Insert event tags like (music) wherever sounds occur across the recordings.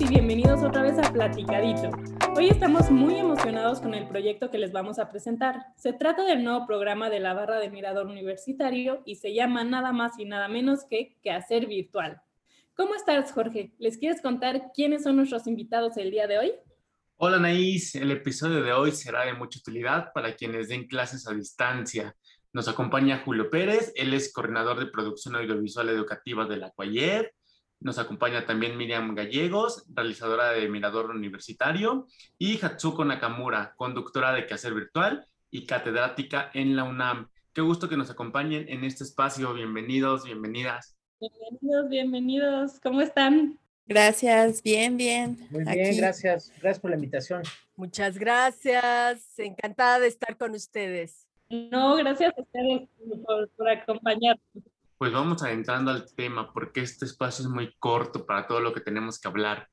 y bienvenidos otra vez a Platicadito. Hoy estamos muy emocionados con el proyecto que les vamos a presentar. Se trata del nuevo programa de la barra de Mirador Universitario y se llama nada más y nada menos que Quehacer Virtual. ¿Cómo estás, Jorge? ¿Les quieres contar quiénes son nuestros invitados el día de hoy? Hola, Naís. El episodio de hoy será de mucha utilidad para quienes den clases a distancia. Nos acompaña Julio Pérez, él es coordinador de producción audiovisual educativa de la Cuayer. Nos acompaña también Miriam Gallegos, realizadora de Mirador Universitario, y Hatsuko Nakamura, conductora de Quehacer Virtual y catedrática en la UNAM. Qué gusto que nos acompañen en este espacio. Bienvenidos, bienvenidas. Bienvenidos, bienvenidos. ¿Cómo están? Gracias, bien, bien. Muy bien, gracias. Gracias por la invitación. Muchas gracias. Encantada de estar con ustedes. No, gracias a ustedes por, por acompañarnos. Pues vamos adentrando al tema, porque este espacio es muy corto para todo lo que tenemos que hablar.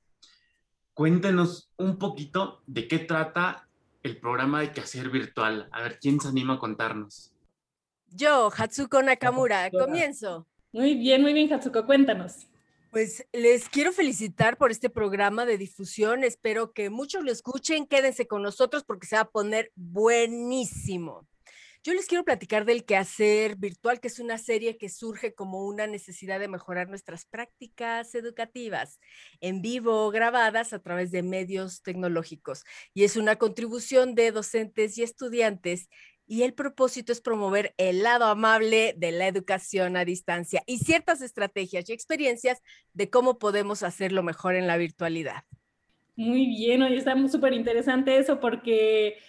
Cuéntenos un poquito de qué trata el programa de Quehacer Virtual. A ver, ¿quién se anima a contarnos? Yo, Hatsuko Nakamura, comienzo. Muy bien, muy bien, Hatsuko, cuéntanos. Pues les quiero felicitar por este programa de difusión. Espero que muchos lo escuchen. Quédense con nosotros porque se va a poner buenísimo. Yo les quiero platicar del quehacer virtual, que es una serie que surge como una necesidad de mejorar nuestras prácticas educativas en vivo, grabadas a través de medios tecnológicos. Y es una contribución de docentes y estudiantes y el propósito es promover el lado amable de la educación a distancia y ciertas estrategias y experiencias de cómo podemos hacerlo mejor en la virtualidad. Muy bien, hoy está súper interesante eso porque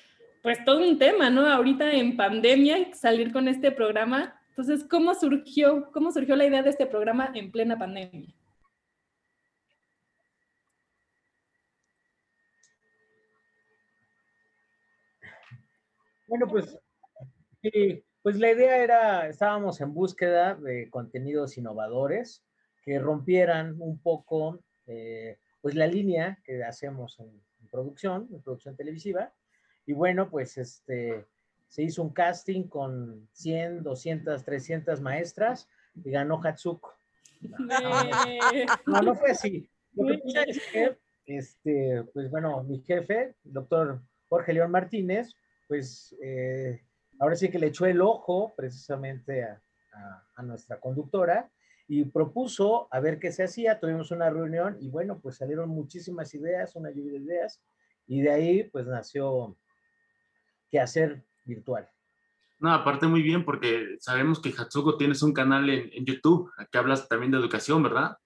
pues todo un tema, ¿no? Ahorita en pandemia, salir con este programa. Entonces, ¿cómo surgió, cómo surgió la idea de este programa en plena pandemia? Bueno, pues, pues la idea era, estábamos en búsqueda de contenidos innovadores que rompieran un poco, eh, pues la línea que hacemos en, en producción, en producción televisiva, y bueno, pues este, se hizo un casting con 100, 200, 300 maestras y ganó Hatsuko. (laughs) No, no, fue así. Lo que pasa es que, este, pues bueno, mi jefe, el doctor Jorge León Martínez, pues eh, ahora sí que le echó el ojo precisamente a, a, a, nuestra conductora y propuso a ver qué se hacía. Tuvimos una reunión y bueno, pues salieron muchísimas ideas, una lluvia de ideas, y de ahí pues nació que hacer virtual. No, aparte muy bien, porque sabemos que Hatsuko tienes un canal en, en, YouTube, que hablas también de educación, ¿verdad?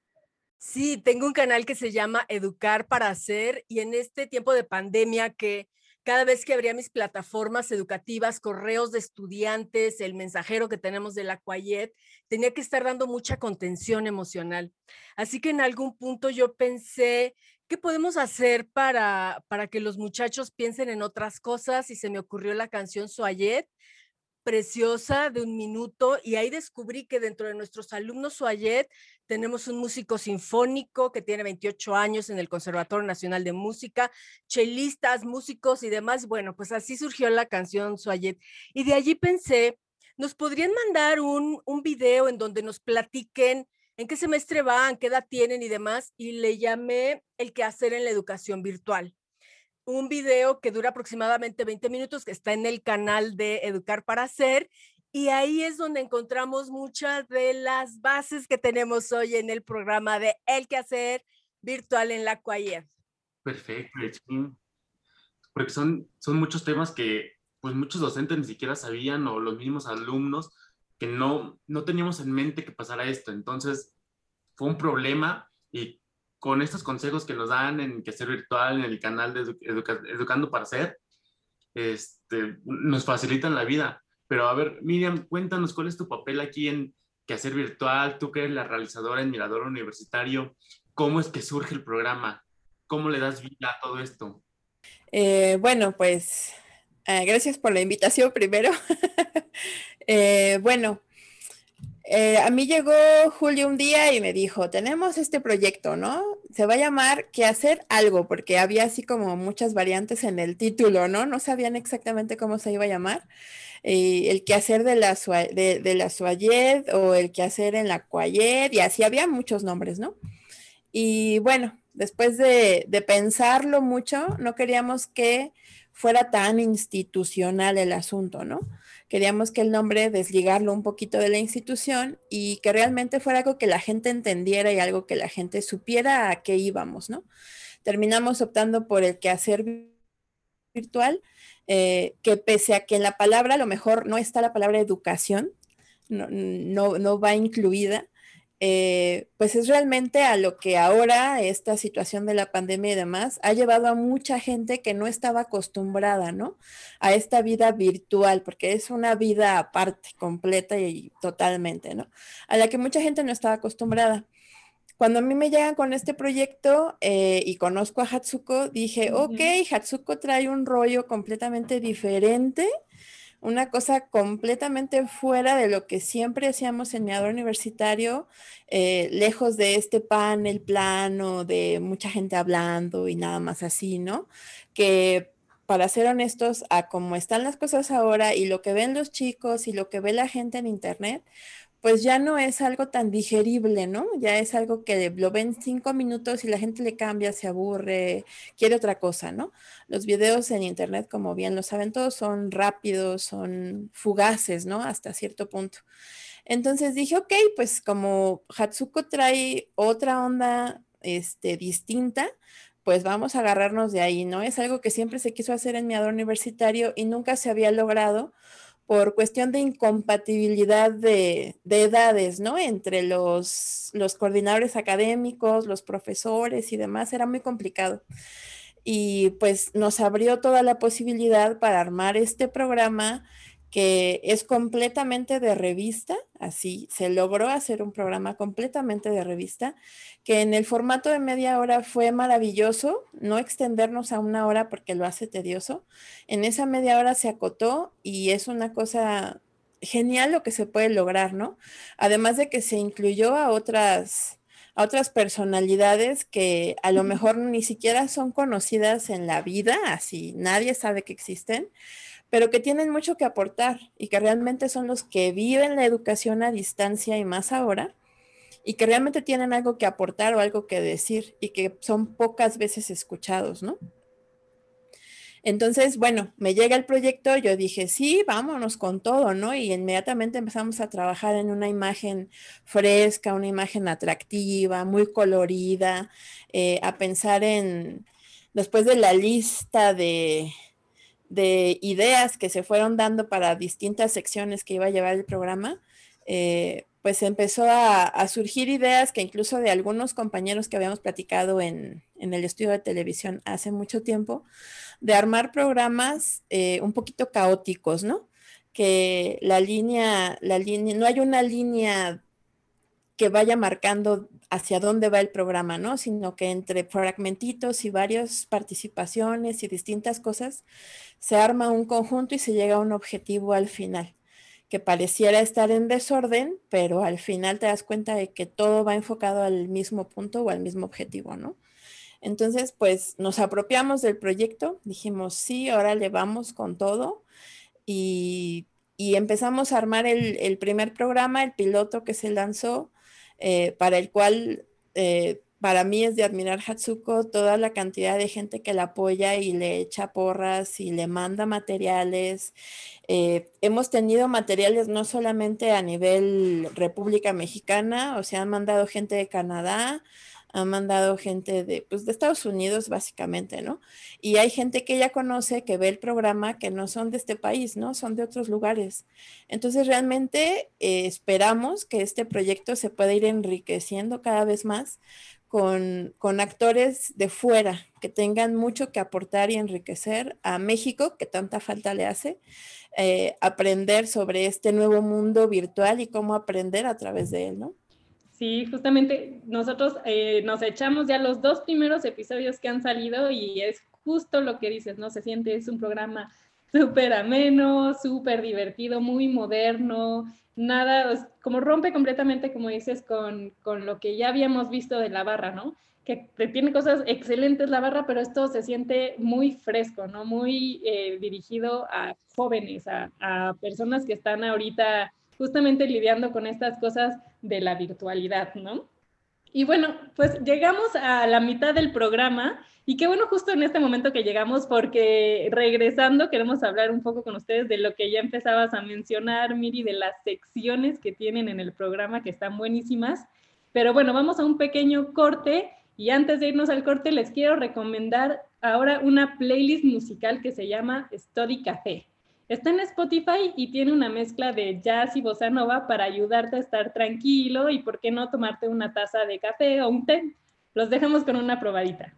Sí, tengo un canal que se llama Educar para Hacer y en este tiempo de pandemia que cada vez que abría mis plataformas educativas, correos de estudiantes, el mensajero que tenemos de la Cuayet, tenía que estar dando mucha contención emocional. Así que en algún punto yo pensé ¿qué podemos hacer para, para que los muchachos piensen en otras cosas? Y se me ocurrió la canción Suayet, preciosa de un minuto, y ahí descubrí que dentro de nuestros alumnos Suayet tenemos un músico sinfónico que tiene 28 años en el Conservatorio Nacional de Música, chelistas, músicos y demás. Bueno, pues así surgió la canción Suayet. Y de allí pensé, nos podrían mandar un, un video en donde nos platiquen en qué semestre van, qué edad tienen y demás, y le llamé el que hacer en la educación virtual. Un video que dura aproximadamente 20 minutos, que está en el canal de Educar para Hacer, y ahí es donde encontramos muchas de las bases que tenemos hoy en el programa de El que hacer virtual en la Cuayer. Perfecto, porque son, son muchos temas que pues muchos docentes ni siquiera sabían o los mismos alumnos que no, no teníamos en mente que pasara esto. Entonces, fue un problema y con estos consejos que nos dan en Quehacer Virtual, en el canal de Educa Educando para Ser, este, nos facilitan la vida. Pero a ver, Miriam, cuéntanos cuál es tu papel aquí en Quehacer Virtual, tú que eres la realizadora en Mirador Universitario, ¿cómo es que surge el programa? ¿Cómo le das vida a todo esto? Eh, bueno, pues eh, gracias por la invitación primero. (laughs) Eh, bueno, eh, a mí llegó Julio un día y me dijo, tenemos este proyecto, ¿no? Se va a llamar que hacer algo, porque había así como muchas variantes en el título, ¿no? No sabían exactamente cómo se iba a llamar. Eh, el que hacer de la, de, de la Suayed o el que hacer en la Cuayed, y así había muchos nombres, ¿no? Y bueno, Después de, de pensarlo mucho, no queríamos que fuera tan institucional el asunto, ¿no? Queríamos que el nombre desligarlo un poquito de la institución y que realmente fuera algo que la gente entendiera y algo que la gente supiera a qué íbamos, ¿no? Terminamos optando por el quehacer virtual, eh, que pese a que en la palabra a lo mejor no está la palabra educación, no, no, no va incluida, eh, pues es realmente a lo que ahora esta situación de la pandemia y demás ha llevado a mucha gente que no estaba acostumbrada, ¿no? A esta vida virtual, porque es una vida aparte, completa y totalmente, ¿no? A la que mucha gente no estaba acostumbrada. Cuando a mí me llegan con este proyecto eh, y conozco a Hatsuko, dije, ok, Hatsuko trae un rollo completamente diferente una cosa completamente fuera de lo que siempre hacíamos en mi universitario, eh, lejos de este panel plano de mucha gente hablando y nada más así, ¿no? Que para ser honestos, a cómo están las cosas ahora y lo que ven los chicos y lo que ve la gente en internet, pues ya no es algo tan digerible, ¿no? Ya es algo que lo ven cinco minutos y la gente le cambia, se aburre, quiere otra cosa, ¿no? Los videos en internet, como bien lo saben todos, son rápidos, son fugaces, ¿no? Hasta cierto punto. Entonces dije, ok, pues como Hatsuko trae otra onda este, distinta, pues vamos a agarrarnos de ahí, ¿no? Es algo que siempre se quiso hacer en mi ador universitario y nunca se había logrado por cuestión de incompatibilidad de, edades, ¿no? Entre los, los, coordinadores académicos, los profesores y demás, era muy complicado. Y pues nos abrió toda la posibilidad para armar este programa que es completamente de revista, así se logró hacer un programa completamente de revista, que en el formato de media hora fue maravilloso, no extendernos a una hora porque lo hace tedioso. En esa media hora se acotó y es una cosa genial lo que se puede lograr, ¿no? Además de que se incluyó a otras a otras personalidades que a lo mejor ni siquiera son conocidas en la vida, así nadie sabe que existen, pero que tienen mucho que aportar y que realmente son los que viven la educación a distancia y más ahora, y que realmente tienen algo que aportar o algo que decir y que son pocas veces escuchados, ¿no? Entonces, bueno, me llega el proyecto, yo dije, sí, vámonos con todo, ¿no? Y inmediatamente empezamos a trabajar en una imagen fresca, una imagen atractiva, muy colorida, eh, a pensar en, después de la lista de, de ideas que se fueron dando para distintas secciones que iba a llevar el programa, eh, pues empezó a, surgir ideas que incluso de algunos compañeros que habíamos platicado en, el estudio de televisión hace mucho tiempo, de armar programas eh, un poquito caóticos, ¿no? Que la línea, la línea, no hay una línea que vaya marcando hacia dónde va el programa, ¿no? Sino que entre fragmentitos y varias participaciones y distintas cosas, se arma un conjunto y se llega a un objetivo al final, que pareciera estar en desorden, pero al final te das cuenta de que todo va enfocado al mismo punto o al mismo objetivo, ¿no? Entonces, pues nos apropiamos del proyecto, dijimos, sí, ahora le vamos con todo y, empezamos a armar el, el primer programa, el piloto que se lanzó eh, para el cual eh, para mí es de admirar Hatsuko toda la cantidad de gente que la apoya y le echa porras y le manda materiales. Eh, hemos tenido materiales no solamente a nivel República Mexicana, o sea, han mandado gente de Canadá, han mandado gente de, pues, de Estados Unidos, básicamente, ¿no? Y hay gente que ella conoce, que ve el programa, que no son de este país, ¿no? Son de otros lugares. Entonces, realmente eh, esperamos que este proyecto se pueda ir enriqueciendo cada vez más con, con, actores de fuera que tengan mucho que aportar y enriquecer a México, que tanta falta le hace, eh, aprender sobre este nuevo mundo virtual y cómo aprender a través de él, ¿no? Sí, justamente nosotros eh, nos echamos ya los dos primeros episodios que han salido y es justo lo que dices, ¿no? Se siente, es un programa súper ameno, súper divertido, muy moderno, nada, como rompe completamente, como dices, con, con, lo que ya habíamos visto de la barra, ¿no? Que tiene cosas excelentes la barra, pero esto se siente muy fresco, ¿no? Muy eh, dirigido a jóvenes, a, a personas que están ahorita justamente lidiando con estas cosas de la virtualidad, ¿no? Y bueno, pues llegamos a la mitad del programa y qué bueno justo en este momento que llegamos porque regresando queremos hablar un poco con ustedes de lo que ya empezabas a mencionar, Miri, de las secciones que tienen en el programa que están buenísimas. Pero bueno, vamos a un pequeño corte y antes de irnos al corte les quiero recomendar ahora una playlist musical que se llama Study Café. Está en Spotify y tiene una mezcla de jazz y bossa nova para ayudarte a estar tranquilo y por qué no tomarte una taza de café o un té. Los dejamos con una probadita.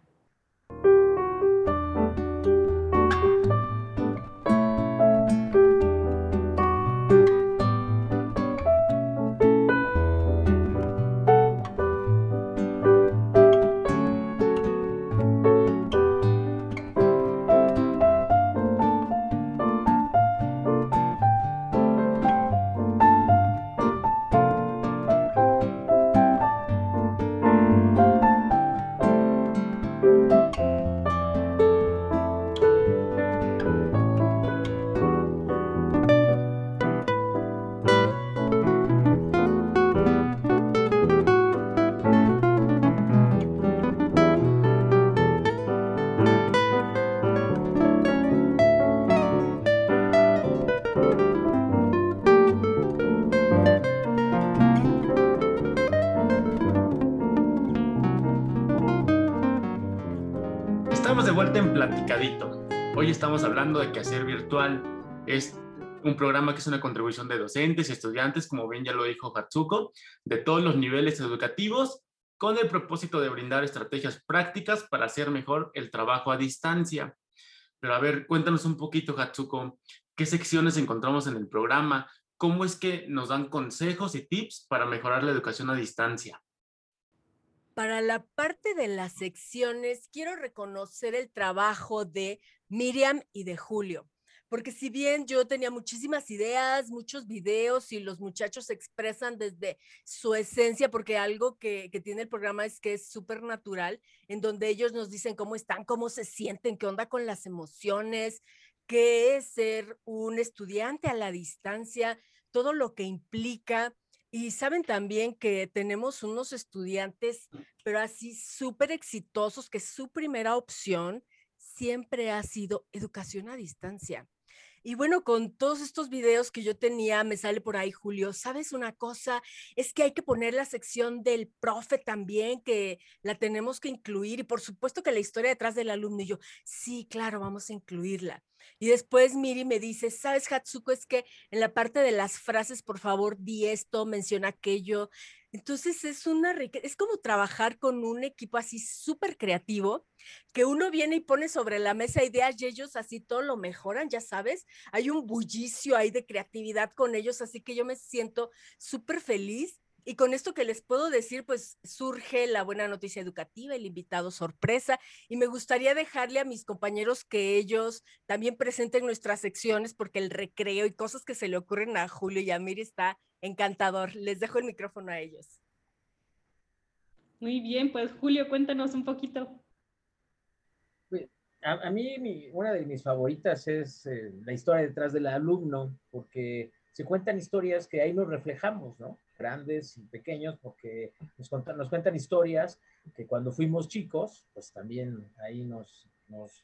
Hoy estamos hablando de que hacer virtual es un programa que es una contribución de docentes y estudiantes, como bien ya lo dijo Hatsuko, de todos los niveles educativos, con el propósito de brindar estrategias prácticas para hacer mejor el trabajo a distancia. Pero a ver, cuéntanos un poquito, Hatsuko, ¿qué secciones encontramos en el programa? ¿Cómo es que nos dan consejos y tips para mejorar la educación a distancia? Para la parte de las secciones, quiero reconocer el trabajo de Miriam y de Julio, porque si bien yo tenía muchísimas ideas, muchos videos y los muchachos se expresan desde su esencia, porque algo que, tiene el programa es que es súper natural, en donde ellos nos dicen cómo están, cómo se sienten, qué onda con las emociones, qué es ser un estudiante a la distancia, todo lo que implica y saben también que tenemos unos estudiantes, pero así súper exitosos, que su primera opción siempre ha sido educación a distancia. Y bueno, con todos estos videos que yo tenía, me sale por ahí, Julio, ¿sabes una cosa? Es que hay que poner la sección del profe también, que la tenemos que incluir. Y por supuesto que la historia detrás del alumno. Y yo, sí, claro, vamos a incluirla. Y después Miri me dice, ¿sabes, Hatsuko? Es que en la parte de las frases, por favor, di esto, menciona aquello. Entonces es una es como trabajar con un equipo así súper creativo, que uno viene y pone sobre la mesa ideas y ellos así todo lo mejoran, ya sabes. Hay un bullicio ahí de creatividad con ellos, así que yo me siento súper feliz y con esto que les puedo decir, pues surge la buena noticia educativa, el invitado sorpresa, y me gustaría dejarle a mis compañeros que ellos también presenten nuestras secciones, porque el recreo y cosas que se le ocurren a Julio y a Miri está encantador. Les dejo el micrófono a ellos. Muy bien, pues Julio, cuéntanos un poquito. Pues, a, mí una de mis favoritas es eh, la historia detrás del alumno, porque se cuentan historias que ahí nos reflejamos, ¿no? Grandes y pequeños, porque nos, cuentan historias que cuando fuimos chicos, pues también ahí nos, nos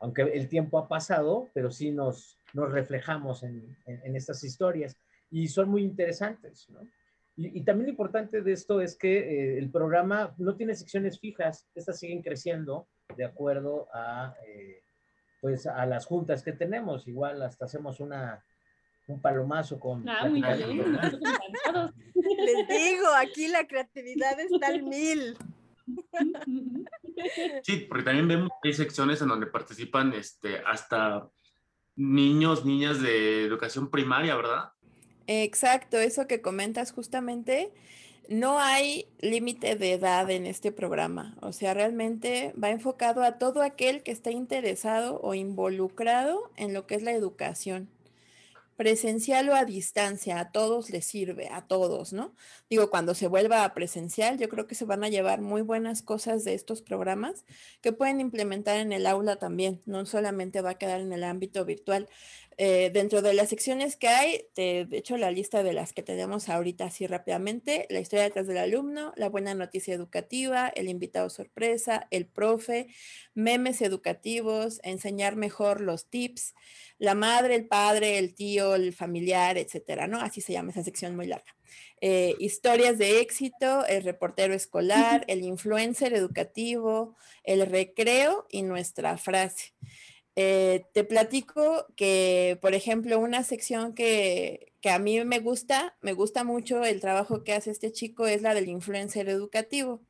aunque el tiempo ha pasado, pero sí nos, nos reflejamos en, en estas historias y son muy interesantes, ¿no? Y, también lo importante de esto es que eh, el programa no tiene secciones fijas, estas siguen creciendo de acuerdo a, eh, pues a las juntas que tenemos. Igual hasta hacemos una, un palomazo con... Ah, muy bien. Les digo, aquí la creatividad (laughs) está al mil. Sí, porque también vemos que hay secciones en donde participan este, hasta niños, niñas de educación primaria, ¿verdad? Exacto, eso que comentas justamente, no hay límite de edad en este programa, o sea, realmente va enfocado a todo aquel que está interesado o involucrado en lo que es la educación presencial o a distancia, a todos les sirve, a todos, ¿no? Digo, cuando se vuelva a presencial, yo creo que se van a llevar muy buenas cosas de estos programas que pueden implementar en el aula también, no solamente va a quedar en el ámbito virtual. Eh, dentro de las secciones que hay, de hecho la lista de las que tenemos ahorita así rápidamente, la historia detrás del alumno, la buena noticia educativa, el invitado sorpresa, el profe, memes educativos, enseñar mejor los tips, la madre, el padre, el tío, el familiar, etcétera, ¿no? Así se llama esa sección muy larga. Eh, historias de éxito, el reportero escolar, el influencer educativo, el recreo y nuestra frase. Eh, te platico que, por ejemplo, una sección que, que, a mí me gusta, me gusta mucho el trabajo que hace este chico, es la del influencer educativo.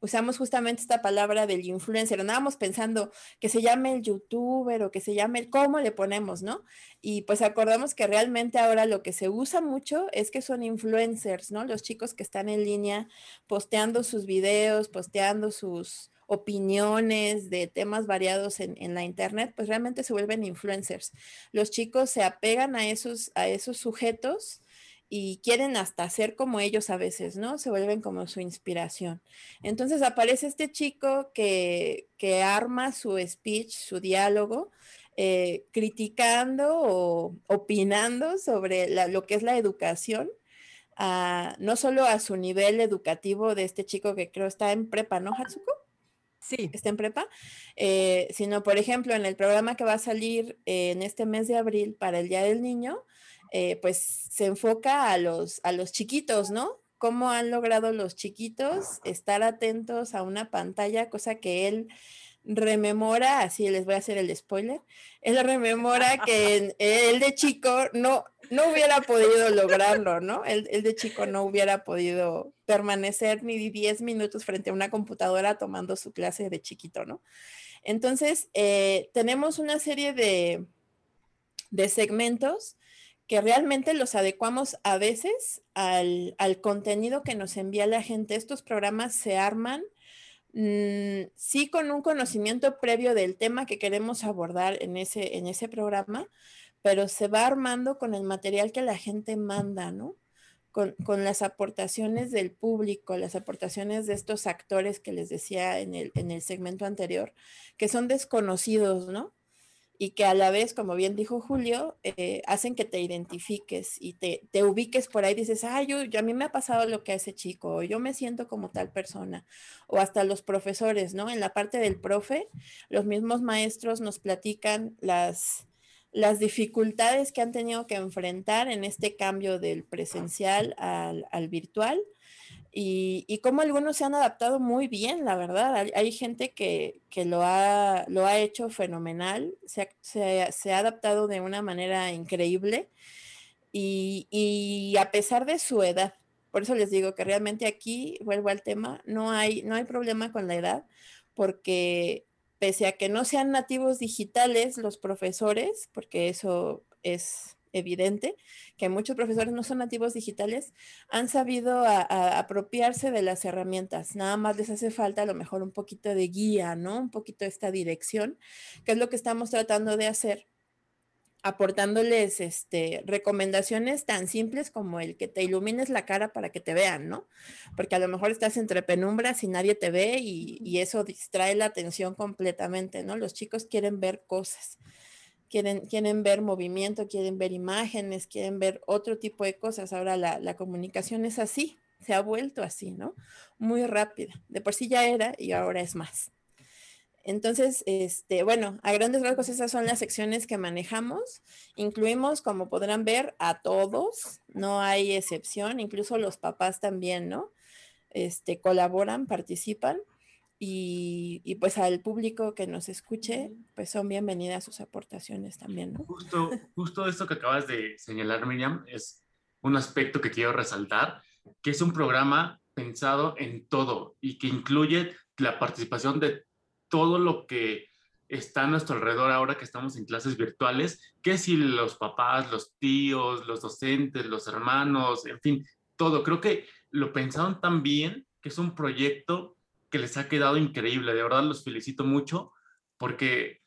Usamos justamente esta palabra del influencer, andábamos pensando que se llame el youtuber o que se llame el cómo le ponemos, ¿no? Y pues acordamos que realmente ahora lo que se usa mucho es que son influencers, ¿no? Los chicos que están en línea posteando sus videos, posteando sus, opiniones de temas variados en, la internet, pues realmente se vuelven influencers. Los chicos se apegan a esos, a esos sujetos y quieren hasta ser como ellos a veces, ¿no? Se vuelven como su inspiración. Entonces aparece este chico que, que arma su speech, su diálogo, eh, criticando o opinando sobre lo que es la educación, no solo a su nivel educativo de este chico que creo está en prepa, ¿no, Hatsuko? Sí. está en prepa, eh, sino, por ejemplo, en el programa que va a salir en este mes de abril para el Día del Niño, eh, pues se enfoca a los, a los chiquitos, ¿no? Cómo han logrado los chiquitos estar atentos a una pantalla, cosa que él rememora, así les voy a hacer el spoiler, él rememora que él de chico no, no hubiera podido lograrlo, ¿no? Él, de chico no hubiera podido permanecer ni 10 minutos frente a una computadora tomando su clase de chiquito, ¿no? Entonces, eh, tenemos una serie de, de segmentos que realmente los adecuamos a veces al, al, contenido que nos envía la gente. Estos programas se arman Mm, sí con un conocimiento previo del tema que queremos abordar en ese, en ese programa, pero se va armando con el material que la gente manda, ¿no? Con, con, las aportaciones del público, las aportaciones de estos actores que les decía en el, en el segmento anterior, que son desconocidos, ¿no? Y que a la vez, como bien dijo Julio, eh, hacen que te identifiques y te, te, ubiques por ahí, dices, ay, yo, yo, a mí me ha pasado lo que a ese chico, o yo me siento como tal persona, o hasta los profesores, ¿no? En la parte del profe, los mismos maestros nos platican las, las dificultades que han tenido que enfrentar en este cambio del presencial al, al virtual y, y cómo algunos se han adaptado muy bien, la verdad. Hay, gente que, que, lo, ha, lo ha hecho fenomenal, se ha, se, ha adaptado de una manera increíble y, y, a pesar de su edad. Por eso les digo que realmente aquí, vuelvo al tema, no hay, no hay problema con la edad, porque pese a que no sean nativos digitales los profesores, porque eso es evidente que muchos profesores no son nativos digitales, han sabido apropiarse de las herramientas. Nada más les hace falta a lo mejor un poquito de guía, ¿no? Un poquito de esta dirección, que es lo que estamos tratando de hacer aportándoles este, recomendaciones tan simples como el que te ilumines la cara para que te vean, ¿no? Porque a lo mejor estás entre penumbras y nadie te ve y eso distrae la atención completamente, ¿no? Los chicos quieren ver cosas quieren, quieren ver movimiento, quieren ver imágenes, quieren ver otro tipo de cosas. Ahora la, la, comunicación es así, se ha vuelto así, ¿no? Muy rápida. De por sí ya era y ahora es más. Entonces, este, bueno, a grandes rasgos esas son las secciones que manejamos. Incluimos, como podrán ver, a todos, no hay excepción, incluso los papás también, ¿no? Este, colaboran, participan. Y, pues al público que nos escuche, pues son bienvenidas sus aportaciones también, ¿no? Justo, justo esto que acabas de señalar, Miriam, es un aspecto que quiero resaltar, que es un programa pensado en todo y que incluye la participación de todo lo que está a nuestro alrededor ahora que estamos en clases virtuales, que si los papás, los tíos, los docentes, los hermanos, en fin, todo. Creo que lo pensaron tan bien que es un proyecto que les ha quedado increíble. De verdad los felicito mucho porque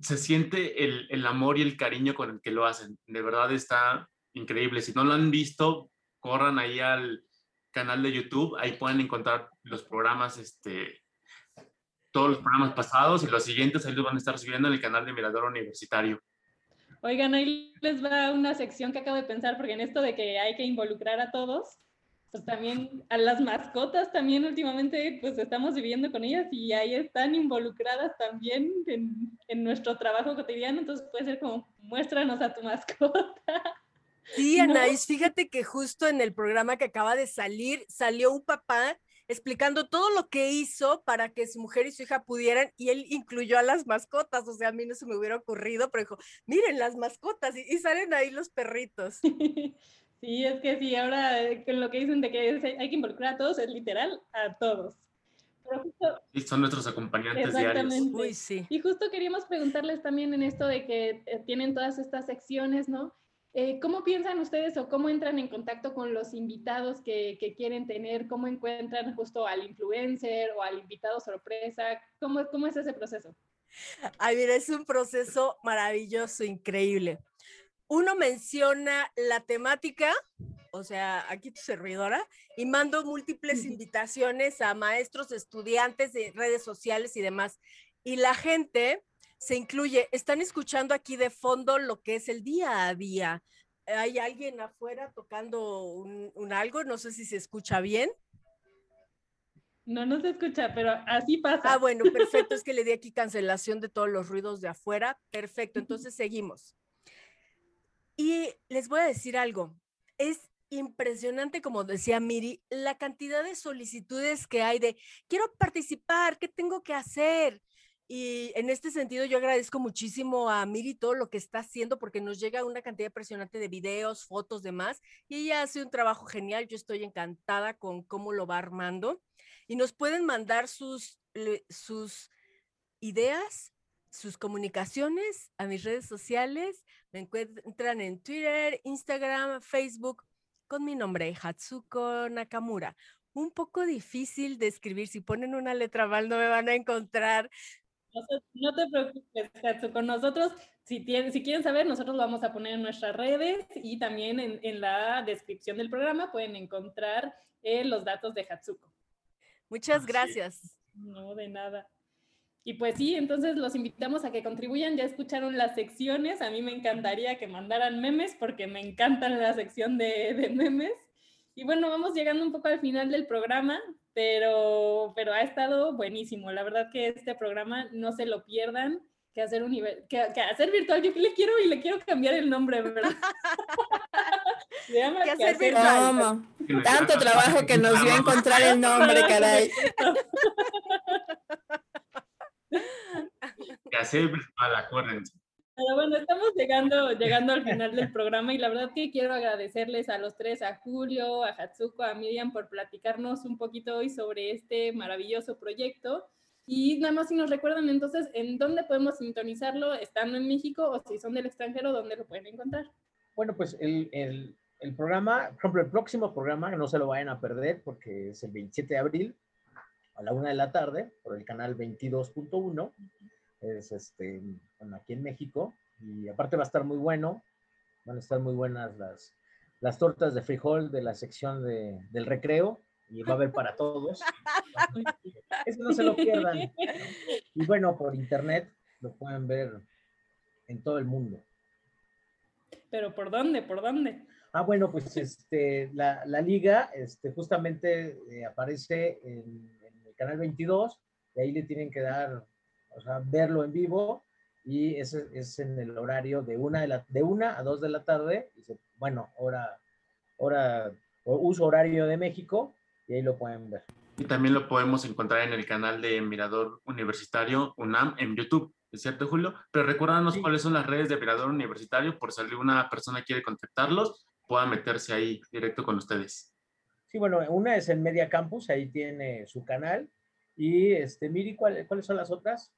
se siente el, el, amor y el cariño con el que lo hacen. De verdad está increíble. Si no lo han visto, corran ahí al canal de YouTube. Ahí pueden encontrar los programas, este, todos los programas pasados y los siguientes ahí los van a estar subiendo en el canal de Mirador Universitario. Oigan, ahí les va una sección que acabo de pensar, porque en esto de que hay que involucrar a todos, pues también a las mascotas también últimamente pues estamos viviendo con ellas y ahí están involucradas también en, en nuestro trabajo cotidiano, entonces puede ser como muéstranos a tu mascota. Sí, (laughs) Anaís, fíjate que justo en el programa que acaba de salir salió un papá explicando todo lo que hizo para que su mujer y su hija pudieran, y él incluyó a las mascotas, o sea, a mí no se me hubiera ocurrido, pero dijo, miren las mascotas, y, salen ahí los perritos. (laughs) Sí, es que sí, ahora eh, lo que dicen de que hay que involucrar a todos es literal a todos. y son nuestros acompañantes diarios. Uy, sí. Y justo queríamos preguntarles también en esto de que eh, tienen todas estas secciones, ¿no? Eh, ¿Cómo piensan ustedes o cómo entran en contacto con los invitados que, quieren tener? ¿Cómo encuentran justo al influencer o al invitado sorpresa? ¿Cómo, cómo es ese proceso? Ay, mira, es un proceso maravilloso, increíble. Uno menciona la temática, o sea, aquí tu servidora, y mando múltiples invitaciones a maestros, estudiantes de redes sociales y demás. Y la gente se incluye. Están escuchando aquí de fondo lo que es el día a día. Hay alguien afuera tocando un, algo, no sé si se escucha bien. No, no se escucha, pero así pasa. Ah, bueno, perfecto, es que le di (laughs) aquí cancelación de todos los ruidos de afuera. Perfecto, entonces seguimos. Y les voy a decir algo, es impresionante, como decía Miri, la cantidad de solicitudes que hay de, quiero participar, ¿qué tengo que hacer? Y en este sentido yo agradezco muchísimo a Miri todo lo que está haciendo porque nos llega una cantidad impresionante de videos, fotos, demás. Y ella hace un trabajo genial. Yo estoy encantada con cómo lo va armando. Y nos pueden mandar sus, sus ideas, sus comunicaciones a mis redes sociales. Me encuentran en Twitter, Instagram, Facebook con mi nombre, Hatsuko Nakamura un poco difícil de escribir. Si ponen una letra mal no me van a encontrar, no te preocupes, con nosotros, si, si quieren saber, nosotros lo vamos a poner en nuestras redes y también en, la descripción del programa pueden encontrar eh, los datos de Hatsuko. Muchas gracias. No, de nada. Y pues sí, entonces los invitamos a que contribuyan. Ya escucharon las secciones. A mí me encantaría que mandaran memes porque me encantan la sección de, de memes. Y bueno, vamos llegando un poco al final del programa pero, pero ha estado buenísimo. La verdad que este programa no se lo pierdan. Que hacer, un que, hacer virtual, yo le quiero y le quiero cambiar el nombre, ¿verdad? (laughs) Se llama que, hacer virtual. Tanto trabajo que nos dio encontrar el nombre, caray. Que hacer virtual, acuérdense. Pero bueno, estamos llegando, llegando al final del programa y la verdad que quiero agradecerles a los tres, a Julio, a Hatsuko, a Miriam por platicarnos un poquito hoy sobre este maravilloso proyecto. Y nada más si nos recuerdan entonces en dónde podemos sintonizarlo, estando en México o si son del extranjero, dónde lo pueden encontrar. Bueno, pues el, el, el programa, por ejemplo, el próximo programa, no se lo vayan a perder porque es el 27 de abril a la una de la tarde por el canal 22.1 es este, aquí en México, y aparte va a estar muy bueno, van a estar muy buenas las, las tortas de frijol de la sección de, del recreo, y va a haber para todos. (laughs) Eso no se lo pierdan. Y bueno, por internet lo pueden ver en todo el mundo. ¿Pero por dónde? ¿Por dónde? Ah, bueno, pues este, la, la liga este, justamente eh, aparece en, canal 22 y ahí le tienen que dar o sea, verlo en vivo y ese es en el horario de una, de, la, de una a dos de la tarde, y bueno, hora, hora, uso horario de México, y ahí lo pueden ver. Y también lo podemos encontrar en el canal de Mirador Universitario UNAM en YouTube, ¿es cierto, Julio? Pero recuérdanos cuáles son las redes de Mirador Universitario, por si alguna persona quiere contactarlos, pueda meterse ahí directo con ustedes. Sí, bueno, una es en Media Campus, ahí tiene su canal. Y, este, Miri, ¿cuáles son las otras?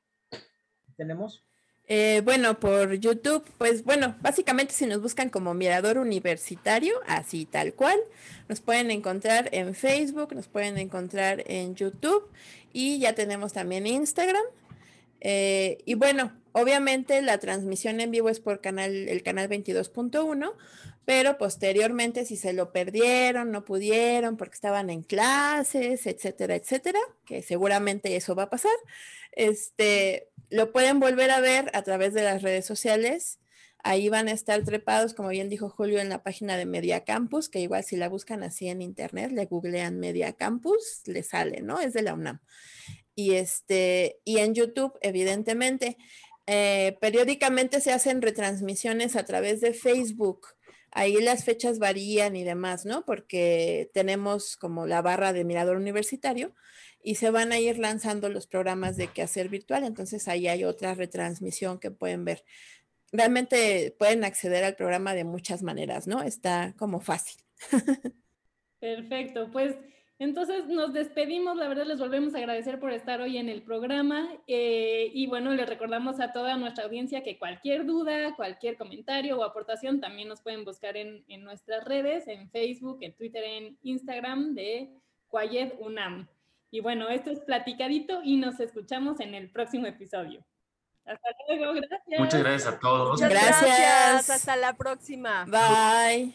tenemos? Eh, bueno, por YouTube, pues bueno, básicamente si nos buscan como Mirador Universitario, así tal cual, nos pueden encontrar en Facebook, nos pueden encontrar en YouTube y ya tenemos también Instagram. Eh, y bueno, obviamente la transmisión en vivo es por canal, el canal 22.1, pero posteriormente si se lo perdieron, no pudieron porque estaban en clases, etcétera, etcétera, que seguramente eso va a pasar, este, lo pueden volver a ver a través de las redes sociales Ahí van a estar trepados, como bien dijo Julio, en la página de Media Campus, que igual si la buscan así en internet, le googlean Media Campus, le sale, ¿no? Es de la UNAM. Y, este, y en YouTube, evidentemente. Eh, periódicamente se hacen retransmisiones a través de Facebook. Ahí las fechas varían y demás, ¿no? Porque tenemos como la barra de Mirador Universitario y se van a ir lanzando los programas de quehacer virtual. Entonces ahí hay otra retransmisión que pueden ver. Realmente pueden acceder al programa de muchas maneras, ¿no? Está como fácil. (laughs) Perfecto, pues entonces nos despedimos, la verdad les volvemos a agradecer por estar hoy en el programa eh, y bueno, les recordamos a toda nuestra audiencia que cualquier duda, cualquier comentario o aportación también nos pueden buscar en, en nuestras redes, en Facebook, en Twitter, en Instagram de Quiet UNAM. Y bueno, esto es Platicadito y nos escuchamos en el próximo episodio. Hasta luego, gracias. Muchas gracias a todos. gracias. Hasta la próxima. Bye.